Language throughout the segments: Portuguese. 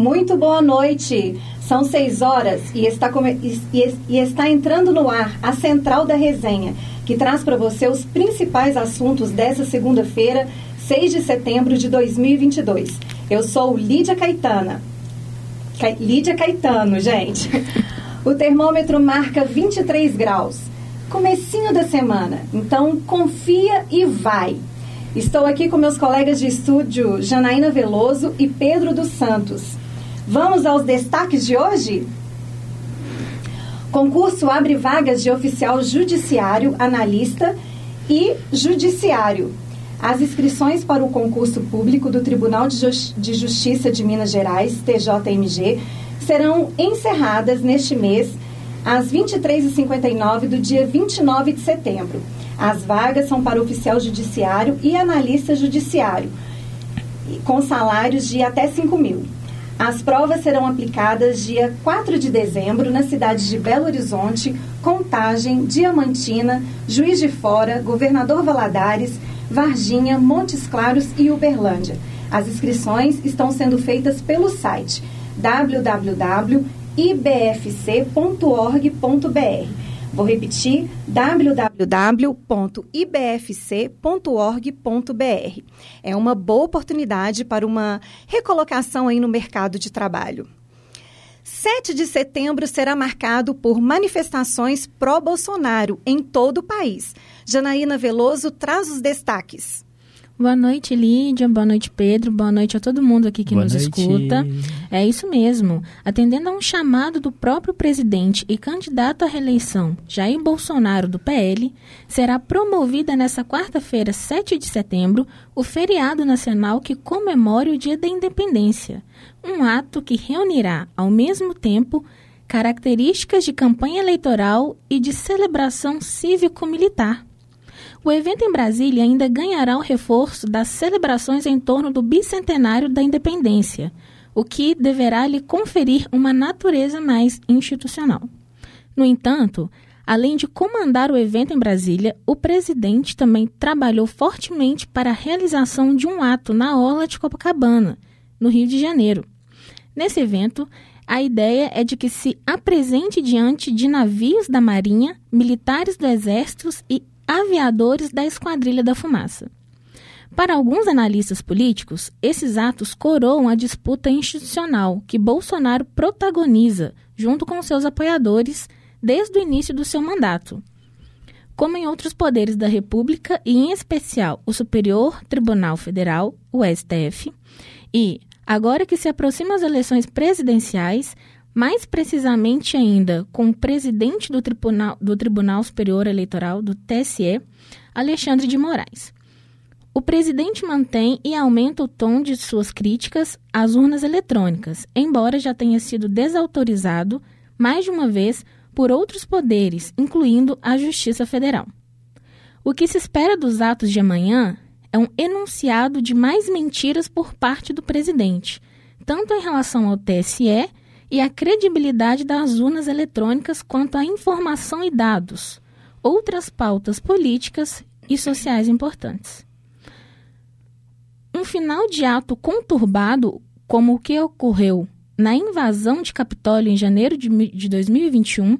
Muito boa noite. São seis horas e está, come... e, e está entrando no ar a Central da Resenha, que traz para você os principais assuntos dessa segunda-feira, 6 de setembro de 2022. Eu sou Lídia Caetana. Ca... Lídia Caetano, gente. O termômetro marca 23 graus. Comecinho da semana, então confia e vai. Estou aqui com meus colegas de estúdio Janaína Veloso e Pedro dos Santos. Vamos aos destaques de hoje? Concurso abre vagas de oficial judiciário, analista e judiciário. As inscrições para o concurso público do Tribunal de Justiça de Minas Gerais, TJMG, serão encerradas neste mês às 23h59 do dia 29 de setembro. As vagas são para oficial judiciário e analista judiciário, com salários de até 5 mil. As provas serão aplicadas dia 4 de dezembro nas cidades de Belo Horizonte, Contagem, Diamantina, Juiz de Fora, Governador Valadares, Varginha, Montes Claros e Uberlândia. As inscrições estão sendo feitas pelo site www.ibfc.org.br Vou repetir: www.ibfc.org.br. É uma boa oportunidade para uma recolocação aí no mercado de trabalho. 7 de setembro será marcado por manifestações pró-Bolsonaro em todo o país. Janaína Veloso traz os destaques. Boa noite, Lídia. Boa noite, Pedro. Boa noite a todo mundo aqui que Boa nos noite. escuta. É isso mesmo. Atendendo a um chamado do próprio presidente e candidato à reeleição, Jair Bolsonaro, do PL, será promovida nesta quarta-feira, 7 de setembro, o feriado nacional que comemora o Dia da Independência. Um ato que reunirá, ao mesmo tempo, características de campanha eleitoral e de celebração cívico-militar o evento em Brasília ainda ganhará o reforço das celebrações em torno do bicentenário da independência, o que deverá lhe conferir uma natureza mais institucional. No entanto, além de comandar o evento em Brasília, o presidente também trabalhou fortemente para a realização de um ato na Orla de Copacabana, no Rio de Janeiro. Nesse evento, a ideia é de que se apresente diante de navios da Marinha, militares do Exército e aviadores da Esquadrilha da Fumaça. Para alguns analistas políticos, esses atos coroam a disputa institucional que Bolsonaro protagoniza junto com seus apoiadores desde o início do seu mandato. Como em outros poderes da República, e em especial o Superior Tribunal Federal, o STF, e, agora que se aproximam as eleições presidenciais, mais precisamente ainda com o presidente do Tribunal, do Tribunal Superior Eleitoral, do TSE, Alexandre de Moraes. O presidente mantém e aumenta o tom de suas críticas às urnas eletrônicas, embora já tenha sido desautorizado mais de uma vez por outros poderes, incluindo a Justiça Federal. O que se espera dos atos de amanhã é um enunciado de mais mentiras por parte do presidente, tanto em relação ao TSE e a credibilidade das urnas eletrônicas quanto à informação e dados, outras pautas políticas e sociais importantes. Um final de ato conturbado, como o que ocorreu na invasão de Capitólio em janeiro de 2021,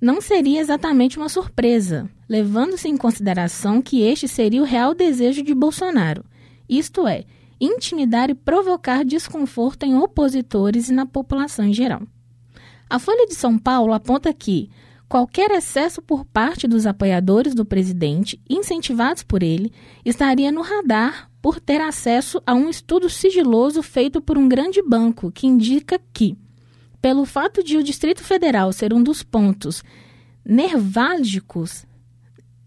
não seria exatamente uma surpresa, levando-se em consideração que este seria o real desejo de Bolsonaro, isto é, intimidar e provocar desconforto em opositores e na população em geral. A Folha de São Paulo aponta que qualquer excesso por parte dos apoiadores do presidente, incentivados por ele, estaria no radar por ter acesso a um estudo sigiloso feito por um grande banco que indica que, pelo fato de o Distrito Federal ser um dos pontos nerválgicos,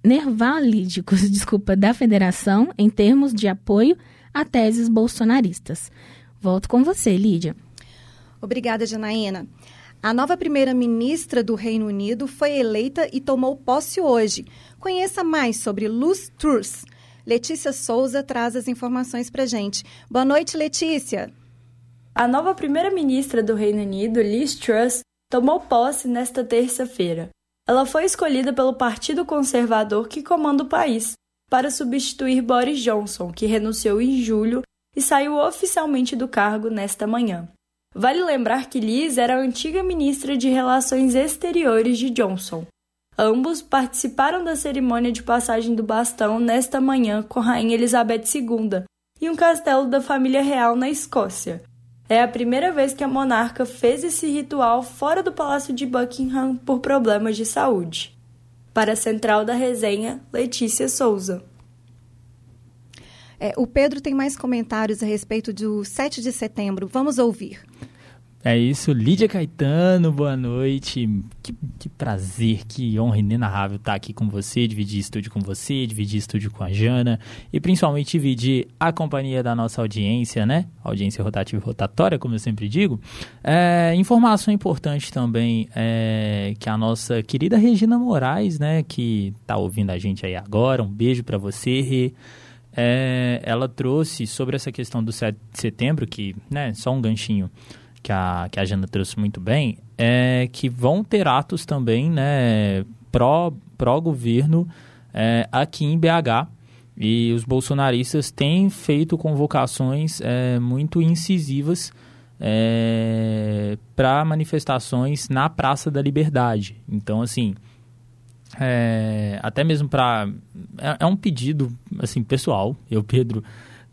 nervalídicos, desculpa, da federação em termos de apoio a teses bolsonaristas. Volto com você, Lídia. Obrigada, Janaína. A nova primeira-ministra do Reino Unido foi eleita e tomou posse hoje. Conheça mais sobre Luz Truss. Letícia Souza traz as informações para gente. Boa noite, Letícia. A nova primeira-ministra do Reino Unido, Liz Truss, tomou posse nesta terça-feira. Ela foi escolhida pelo Partido Conservador que comanda o país para substituir Boris Johnson, que renunciou em julho e saiu oficialmente do cargo nesta manhã. Vale lembrar que Liz era a antiga ministra de Relações Exteriores de Johnson. Ambos participaram da cerimônia de passagem do bastão nesta manhã com Rainha Elizabeth II e um castelo da família real na Escócia. É a primeira vez que a monarca fez esse ritual fora do Palácio de Buckingham por problemas de saúde. Para a central da resenha, Letícia Souza. É, o Pedro tem mais comentários a respeito do 7 de setembro. Vamos ouvir. É isso, Lídia Caetano, boa noite. Que, que, prazer, que honra inenarrável estar aqui com você, dividir estúdio com você, dividir estúdio com a Jana e principalmente dividir a companhia da nossa audiência, né? Audiência rotativa e rotatória, como eu sempre digo. É, informação importante também é que a nossa querida Regina Moraes, né, que está ouvindo a gente aí agora, um beijo para você, Rê é, ela trouxe sobre essa questão do 7 de setembro, que, né, só um ganchinho que a, que a Jana trouxe muito bem, é que vão ter atos também, né, pró, pró-governo é, aqui em BH. E os bolsonaristas têm feito convocações é, muito incisivas é, para manifestações na Praça da Liberdade. Então, assim, é, até mesmo para é, é, um pedido assim pessoal eu Pedro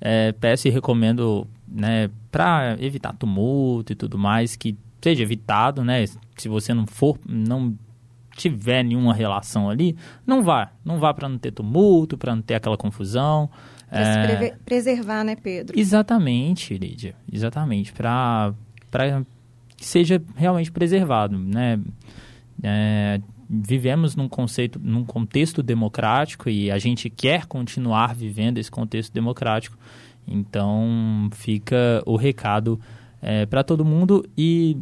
é, peço e recomendo né para evitar tumulto e tudo mais que seja evitado né se você não for não tiver nenhuma relação ali não vá não vá para não ter tumulto para não ter aquela confusão pra é, se preservar né Pedro exatamente Lídia exatamente para para que seja realmente preservado né é, vivemos num conceito, num contexto democrático e a gente quer continuar vivendo esse contexto democrático. Então fica o recado é, para todo mundo e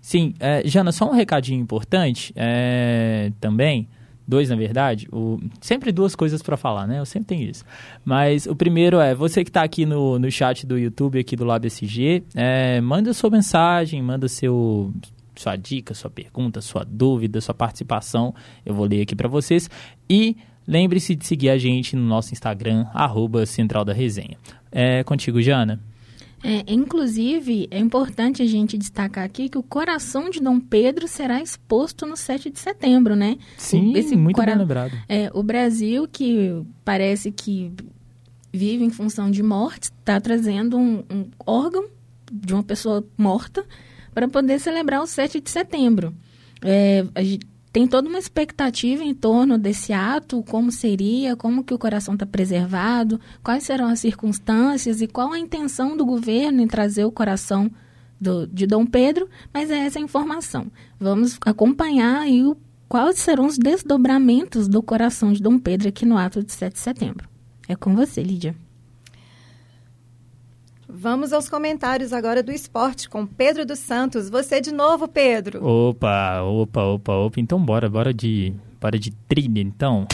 sim, é, Jana, só um recadinho importante é, também. Dois, na verdade. O, sempre duas coisas para falar, né? Eu sempre tenho isso. Mas o primeiro é, você que está aqui no, no chat do YouTube, aqui do lado SG, é, manda sua mensagem, manda seu, sua dica, sua pergunta, sua dúvida, sua participação. Eu vou ler aqui para vocês. E lembre-se de seguir a gente no nosso Instagram, arroba Central da Resenha. É contigo, Jana. É, inclusive, é importante a gente destacar aqui que o coração de Dom Pedro será exposto no 7 de setembro, né? Sim, Esse muito cora... bem lembrado. É, o Brasil, que parece que vive em função de morte, está trazendo um, um órgão de uma pessoa morta para poder celebrar o 7 de setembro. É, tem toda uma expectativa em torno desse ato, como seria, como que o coração está preservado, quais serão as circunstâncias e qual a intenção do governo em trazer o coração do, de Dom Pedro, mas é essa a informação. Vamos acompanhar aí o, quais serão os desdobramentos do coração de Dom Pedro aqui no ato de 7 de setembro. É com você, Lídia. Vamos aos comentários agora do esporte com Pedro dos Santos. Você de novo, Pedro. Opa, opa, opa, opa. Então bora, bora de, bora de trilha, então.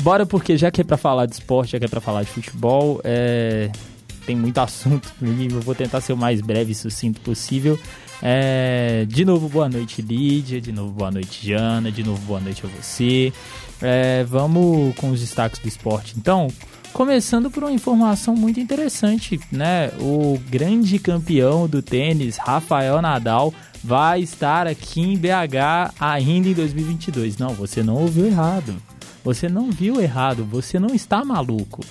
Bora porque já que é para falar de esporte, já que é para falar de futebol, é... tem muito assunto e eu vou tentar ser o mais breve e sucinto possível. É... De novo, boa noite, Lídia. De novo, boa noite, Jana. De novo, boa noite a você. É... Vamos com os destaques do esporte, então. Começando por uma informação muito interessante, né? O grande campeão do tênis, Rafael Nadal, vai estar aqui em BH ainda em 2022. Não, você não ouviu errado. Você não viu errado, você não está maluco.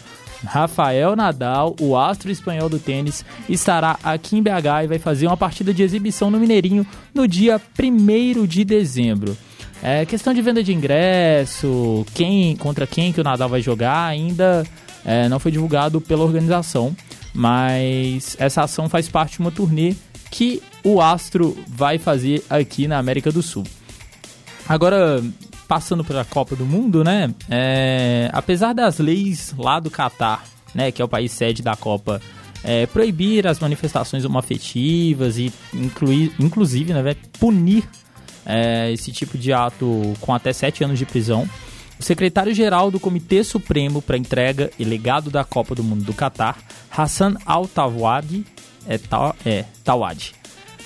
Rafael Nadal, o astro espanhol do tênis, estará aqui em BH e vai fazer uma partida de exibição no Mineirinho no dia 1 de dezembro. É questão de venda de ingresso, quem contra quem que o Nadal vai jogar ainda é, não foi divulgado pela organização, mas essa ação faz parte de uma turnê que o Astro vai fazer aqui na América do Sul. Agora, passando para a Copa do Mundo, né? É, apesar das leis lá do Catar, né, que é o país sede da Copa, é, proibir as manifestações homoafetivas e incluir, inclusive, né, punir é, esse tipo de ato com até sete anos de prisão. O secretário-geral do Comitê Supremo para Entrega e Legado da Copa do Mundo do Catar, Hassan Al-Tawadi, é, ta, é, Tawadi.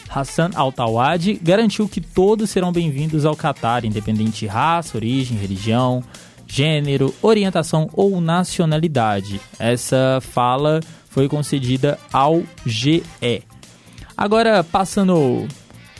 Hassan Al-Tawadi garantiu que todos serão bem-vindos ao Catar, independente de raça, origem, religião, gênero, orientação ou nacionalidade. Essa fala foi concedida ao GE. Agora, passando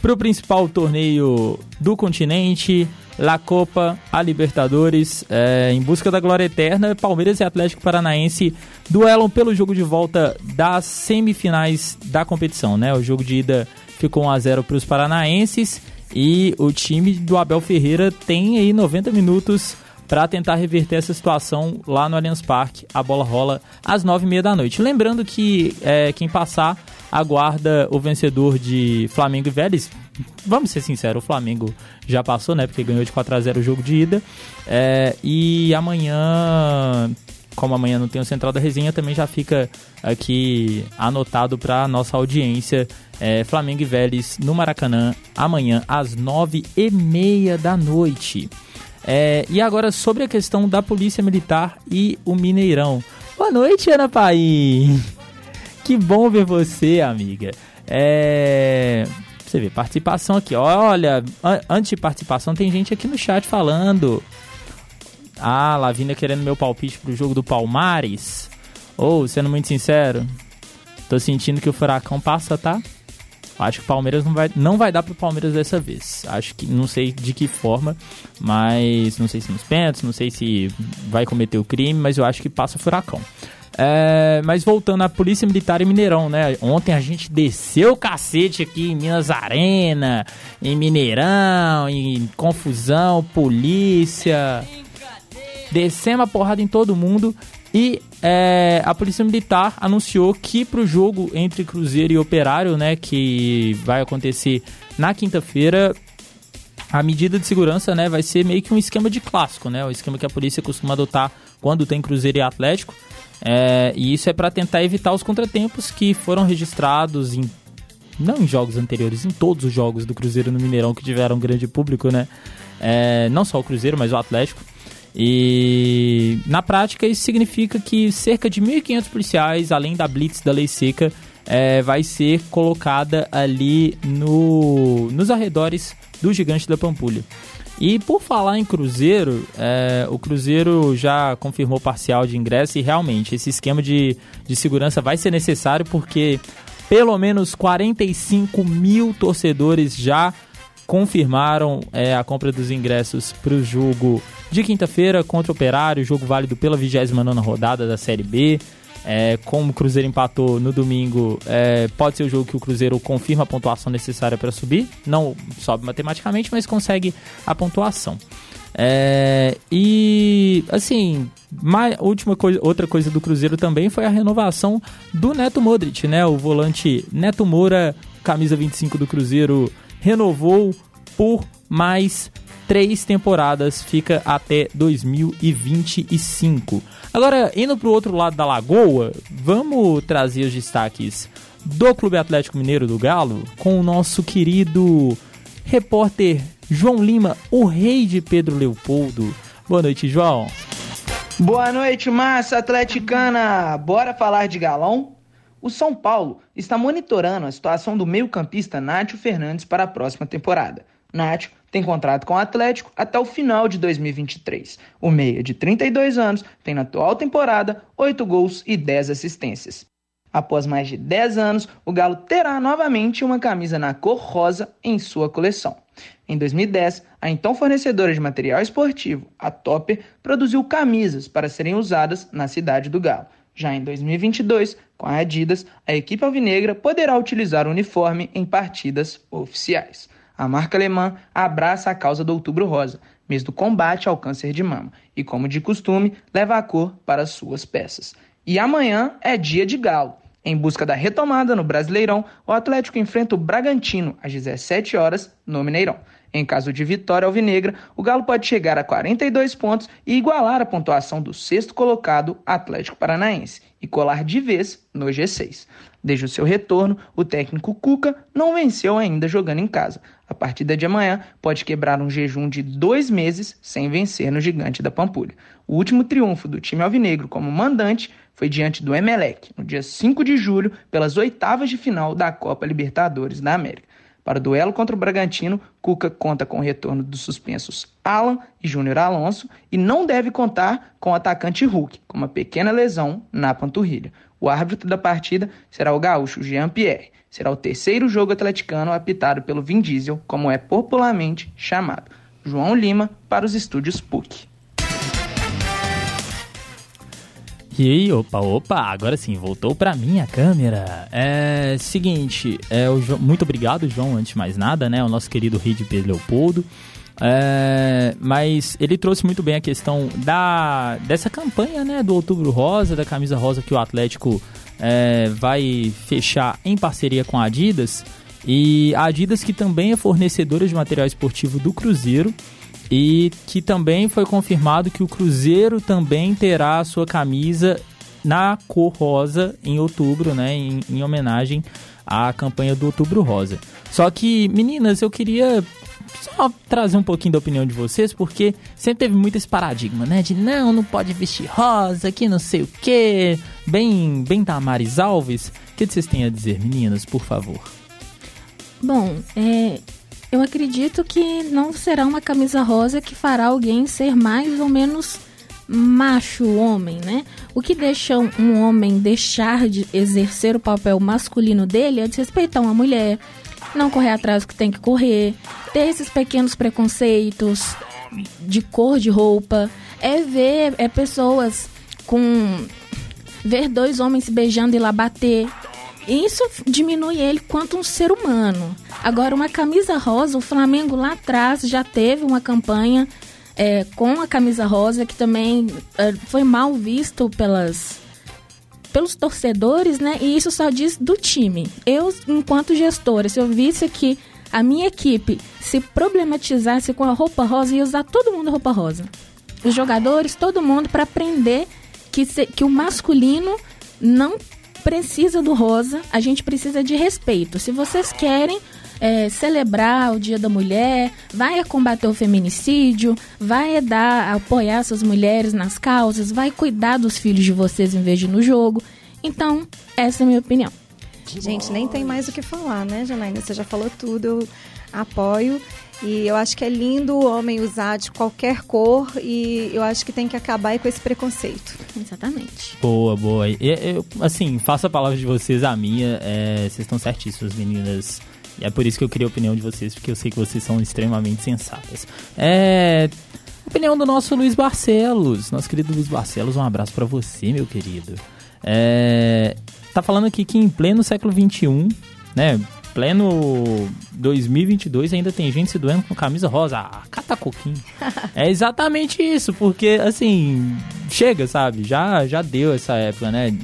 para o principal torneio do continente, La Copa, a Libertadores, é, em busca da glória eterna, Palmeiras e Atlético Paranaense duelam pelo jogo de volta das semifinais da competição, né? O jogo de ida ficou 1 a 0 para os paranaenses e o time do Abel Ferreira tem aí 90 minutos para tentar reverter essa situação lá no Allianz Parque. A bola rola às nove e meia da noite. Lembrando que é, quem passar aguarda o vencedor de Flamengo e Vélez. Vamos ser sinceros, o Flamengo já passou, né? Porque ganhou de 4 a 0 o jogo de ida. É, e amanhã, como amanhã não tem o Central da Resenha, também já fica aqui anotado para nossa audiência. É, Flamengo e Vélez no Maracanã, amanhã às nove e meia da noite. É, e agora sobre a questão da Polícia Militar e o Mineirão. Boa noite, Ana Paim. Que bom ver você, amiga. É, você vê, participação aqui. Olha, an antes de participação, tem gente aqui no chat falando. Ah, Lavínia querendo meu palpite pro jogo do Palmares. Ou, oh, sendo muito sincero, tô sentindo que o Furacão passa, tá? Acho que o Palmeiras não vai, não vai dar pro Palmeiras dessa vez. Acho que não sei de que forma, mas não sei se nos pênaltis, não sei se vai cometer o crime, mas eu acho que passa o furacão. É, mas voltando à Polícia Militar em Mineirão, né? Ontem a gente desceu o cacete aqui em Minas Arena, em Mineirão, em confusão, polícia. Descemos a porrada em todo mundo e é, a Polícia Militar anunciou que para o jogo entre Cruzeiro e Operário, né, que vai acontecer na quinta-feira, a medida de segurança, né, vai ser meio que um esquema de clássico, né, o esquema que a polícia costuma adotar quando tem Cruzeiro e Atlético. É, e isso é para tentar evitar os contratempos que foram registrados em não em jogos anteriores, em todos os jogos do Cruzeiro no Mineirão que tiveram grande público, né? É, não só o Cruzeiro, mas o Atlético. E na prática isso significa que cerca de 1.500 policiais, além da blitz da lei seca, é, vai ser colocada ali no, nos arredores do Gigante da Pampulha. E por falar em Cruzeiro, é, o Cruzeiro já confirmou parcial de ingresso e realmente esse esquema de, de segurança vai ser necessário porque pelo menos 45 mil torcedores já confirmaram é, a compra dos ingressos para o jogo de quinta-feira contra o Operário, jogo válido pela 29 rodada da Série B. É, como o Cruzeiro empatou no domingo, é, pode ser o jogo que o Cruzeiro confirma a pontuação necessária para subir. Não sobe matematicamente, mas consegue a pontuação. É, e assim, mais, última coisa, outra coisa do Cruzeiro também foi a renovação do Neto Modric, né? O volante Neto Moura, camisa 25 do Cruzeiro, renovou por mais três temporadas, fica até 2025. Agora, indo para o outro lado da lagoa, vamos trazer os destaques do Clube Atlético Mineiro do Galo com o nosso querido repórter João Lima, o rei de Pedro Leopoldo. Boa noite, João. Boa noite, massa atleticana. Bora falar de galão? O São Paulo está monitorando a situação do meio-campista Nátio Fernandes para a próxima temporada. Nátio tem contrato com o Atlético até o final de 2023. O meia de 32 anos tem na atual temporada 8 gols e 10 assistências. Após mais de 10 anos, o Galo terá novamente uma camisa na cor rosa em sua coleção. Em 2010, a então fornecedora de material esportivo, a Topper, produziu camisas para serem usadas na cidade do Galo. Já em 2022, com a Adidas, a equipe alvinegra poderá utilizar o uniforme em partidas oficiais. A marca alemã abraça a causa do Outubro Rosa, mês do combate ao câncer de mama, e, como de costume, leva a cor para suas peças. E amanhã é dia de galo. Em busca da retomada no Brasileirão, o Atlético enfrenta o Bragantino às 17 horas no Mineirão. Em caso de vitória alvinegra, o Galo pode chegar a 42 pontos e igualar a pontuação do sexto colocado Atlético Paranaense e colar de vez no G6. Desde o seu retorno, o técnico Cuca não venceu ainda jogando em casa. A partida de amanhã pode quebrar um jejum de dois meses sem vencer no Gigante da Pampulha. O último triunfo do time alvinegro como mandante foi diante do Emelec, no dia 5 de julho, pelas oitavas de final da Copa Libertadores da América. Para o duelo contra o Bragantino, Cuca conta com o retorno dos suspensos Alan e Júnior Alonso e não deve contar com o atacante Hulk, com uma pequena lesão na panturrilha. O árbitro da partida será o gaúcho Jean Pierre. Será o terceiro jogo atleticano apitado pelo Vin Diesel, como é popularmente chamado. João Lima para os estúdios PUC. E aí, opa, opa, agora sim, voltou pra mim a câmera. É seguinte, é, o João, muito obrigado, João, antes de mais nada, né? O nosso querido Rei Leopoldo. É, mas ele trouxe muito bem a questão da dessa campanha, né? Do Outubro Rosa, da camisa rosa que o Atlético é, vai fechar em parceria com a Adidas. E a Adidas, que também é fornecedora de material esportivo do Cruzeiro e que também foi confirmado que o Cruzeiro também terá a sua camisa na cor rosa em outubro, né, em, em homenagem à campanha do Outubro Rosa. Só que, meninas, eu queria só trazer um pouquinho da opinião de vocês, porque sempre teve muito esse paradigma, né? De não, não pode vestir rosa, que não sei o quê. Bem, bem Damares Alves. O que vocês têm a dizer, meninas, por favor? Bom, é, eu acredito que não será uma camisa rosa que fará alguém ser mais ou menos macho homem, né? O que deixa um homem deixar de exercer o papel masculino dele é desrespeitar uma mulher, não correr atrás do que tem que correr, ter esses pequenos preconceitos de cor de roupa, é ver é pessoas com ver dois homens se beijando e lá bater. Isso diminui ele quanto um ser humano. Agora, uma camisa rosa, o Flamengo lá atrás já teve uma campanha é, com a camisa rosa que também é, foi mal visto pelas pelos torcedores, né? E isso só diz do time. Eu, enquanto gestora, se eu visse que a minha equipe se problematizasse com a roupa rosa, ia usar todo mundo roupa rosa. Os jogadores, todo mundo, para aprender que, se, que o masculino não precisa do rosa, a gente precisa de respeito. Se vocês querem é, celebrar o Dia da Mulher, vai combater o feminicídio, vai dar, apoiar essas mulheres nas causas, vai cuidar dos filhos de vocês em vez de no jogo. Então, essa é a minha opinião. Gente, nem tem mais o que falar, né, Janaína? Você já falou tudo, eu apoio. E eu acho que é lindo o homem usar de qualquer cor e eu acho que tem que acabar com esse preconceito. Exatamente. Boa, boa. Eu, eu, assim, faço a palavra de vocês a minha. É, vocês estão certíssimos, meninas. E é por isso que eu queria a opinião de vocês, porque eu sei que vocês são extremamente sensatas. É. Opinião do nosso Luiz Barcelos. Nosso querido Luiz Barcelos, um abraço para você, meu querido. É, tá falando aqui que em pleno século XXI, né? pleno 2022 ainda tem gente se doendo com camisa rosa. Ah, cata coquinho. é exatamente isso, porque assim, chega, sabe? Já, já deu essa época, né?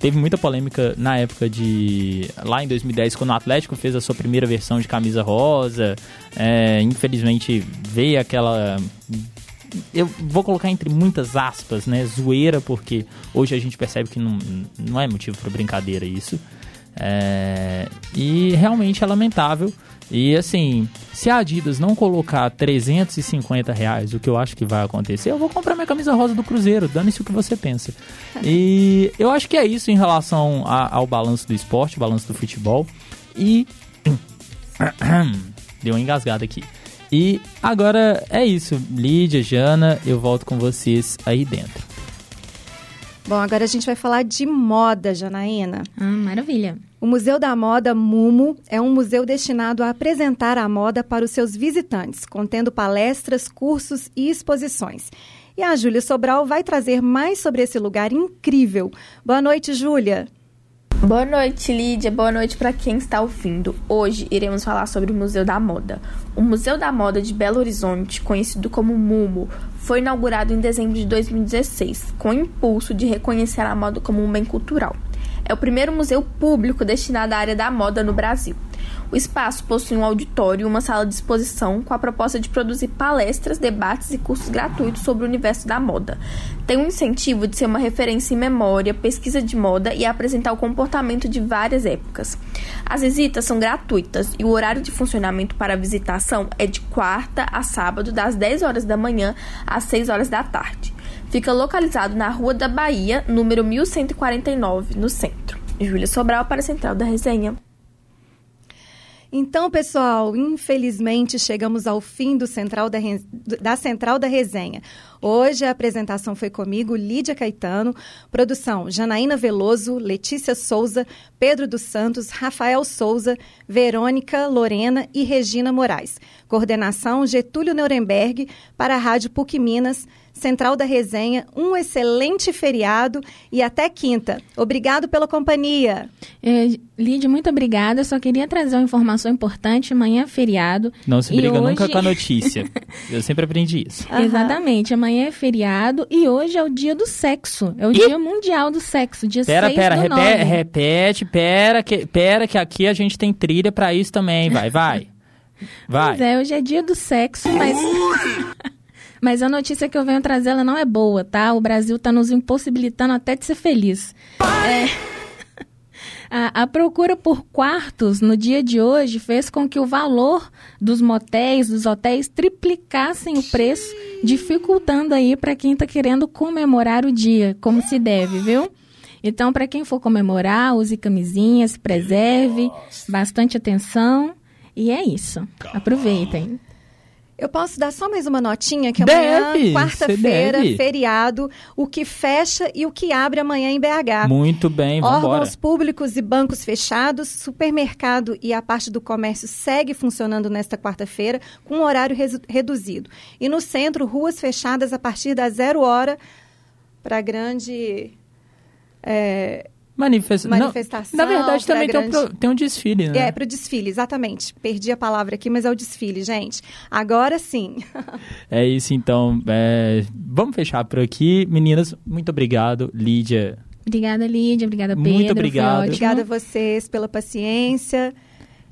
Teve muita polêmica na época de. Lá em 2010, quando o Atlético fez a sua primeira versão de camisa rosa. É, infelizmente veio aquela eu vou colocar entre muitas aspas, né, zoeira, porque hoje a gente percebe que não, não é motivo para brincadeira isso. É, e realmente é lamentável. E assim, se a Adidas não colocar 350 reais, o que eu acho que vai acontecer, eu vou comprar minha camisa rosa do Cruzeiro, dane-se o que você pensa. E eu acho que é isso em relação a, ao balanço do esporte, balanço do futebol. E. Deu uma engasgada aqui. E agora é isso. Lídia, Jana, eu volto com vocês aí dentro. Bom, agora a gente vai falar de moda, Janaína. Ah, maravilha. O Museu da Moda Mumo é um museu destinado a apresentar a moda para os seus visitantes, contendo palestras, cursos e exposições. E a Júlia Sobral vai trazer mais sobre esse lugar incrível. Boa noite, Júlia. Boa noite, Lídia. Boa noite para quem está ouvindo. Hoje iremos falar sobre o Museu da Moda. O Museu da Moda de Belo Horizonte, conhecido como MUMO, foi inaugurado em dezembro de 2016, com o impulso de reconhecer a moda como um bem cultural. É o primeiro museu público destinado à área da moda no Brasil. O espaço possui um auditório e uma sala de exposição com a proposta de produzir palestras, debates e cursos gratuitos sobre o universo da moda. Tem um incentivo de ser uma referência em memória, pesquisa de moda e apresentar o comportamento de várias épocas. As visitas são gratuitas e o horário de funcionamento para a visitação é de quarta a sábado, das 10 horas da manhã às 6 horas da tarde. Fica localizado na Rua da Bahia, número 1149, no centro. Júlia Sobral para a Central da Resenha. Então, pessoal, infelizmente chegamos ao fim do Central da, da Central da Resenha. Hoje a apresentação foi comigo, Lídia Caetano, produção Janaína Veloso, Letícia Souza, Pedro dos Santos, Rafael Souza, Verônica Lorena e Regina Moraes. Coordenação Getúlio Nuremberg para a Rádio PUC Minas. Central da Resenha, um excelente feriado e até quinta. Obrigado pela companhia. É, Lídia, muito obrigada. Só queria trazer uma informação importante. Amanhã é feriado. Não se briga hoje... nunca com a notícia. Eu sempre aprendi isso. Uhum. Exatamente. Amanhã é feriado e hoje é o dia do sexo. É o e... dia mundial do sexo, dia pera, 6 pera, do repete, repete, pera que, pera que aqui a gente tem trilha para isso também. Vai, vai. Vai. Pois é, hoje é dia do sexo, mas... Mas a notícia que eu venho trazer, ela não é boa, tá? O Brasil está nos impossibilitando até de ser feliz. É... A, a, procura por quartos no dia de hoje fez com que o valor dos motéis, dos hotéis, triplicassem o preço, dificultando aí para quem está querendo comemorar o dia, como se deve, viu? Então, para quem for comemorar, use camisinha, se preserve, bastante atenção. E é isso. Aproveitem. Eu posso dar só mais uma notinha que amanhã, quarta-feira, feriado, o que fecha e o que abre amanhã em BH. Muito bem, vamos Órgãos públicos e bancos fechados, supermercado e a parte do comércio segue funcionando nesta quarta-feira com horário reduzido. E no centro, ruas fechadas a partir da zero hora para grande é, Manifesta... Manifestação. Não, na verdade, também grande... tem, um, tem um desfile, né? É, para o desfile, exatamente. Perdi a palavra aqui, mas é o desfile, gente. Agora sim. é isso, então. É... Vamos fechar por aqui. Meninas, muito obrigado. Lídia. Obrigada, Lídia. Obrigada, Pedro. Muito obrigado. Obrigada a vocês pela paciência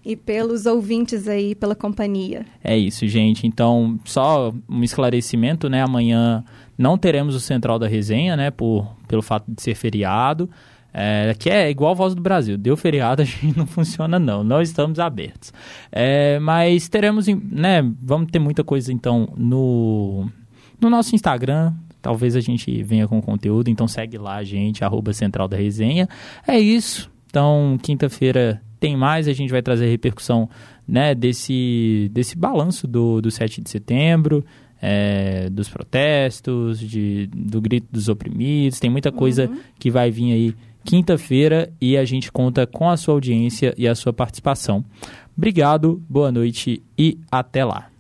e pelos ouvintes aí, pela companhia. É isso, gente. Então, só um esclarecimento, né? Amanhã não teremos o Central da Resenha, né? Por, pelo fato de ser feriado. É, que é igual a Voz do Brasil. Deu feriado, a gente não funciona não. Não estamos abertos. É, mas teremos, né? Vamos ter muita coisa então no, no nosso Instagram. Talvez a gente venha com conteúdo, então segue lá a gente, arroba Central da Resenha. É isso. Então, quinta-feira tem mais, a gente vai trazer repercussão né, desse, desse balanço do, do 7 de setembro, é, dos protestos, de, do grito dos oprimidos. Tem muita coisa uhum. que vai vir aí quinta-feira e a gente conta com a sua audiência e a sua participação. Obrigado, boa noite e até lá.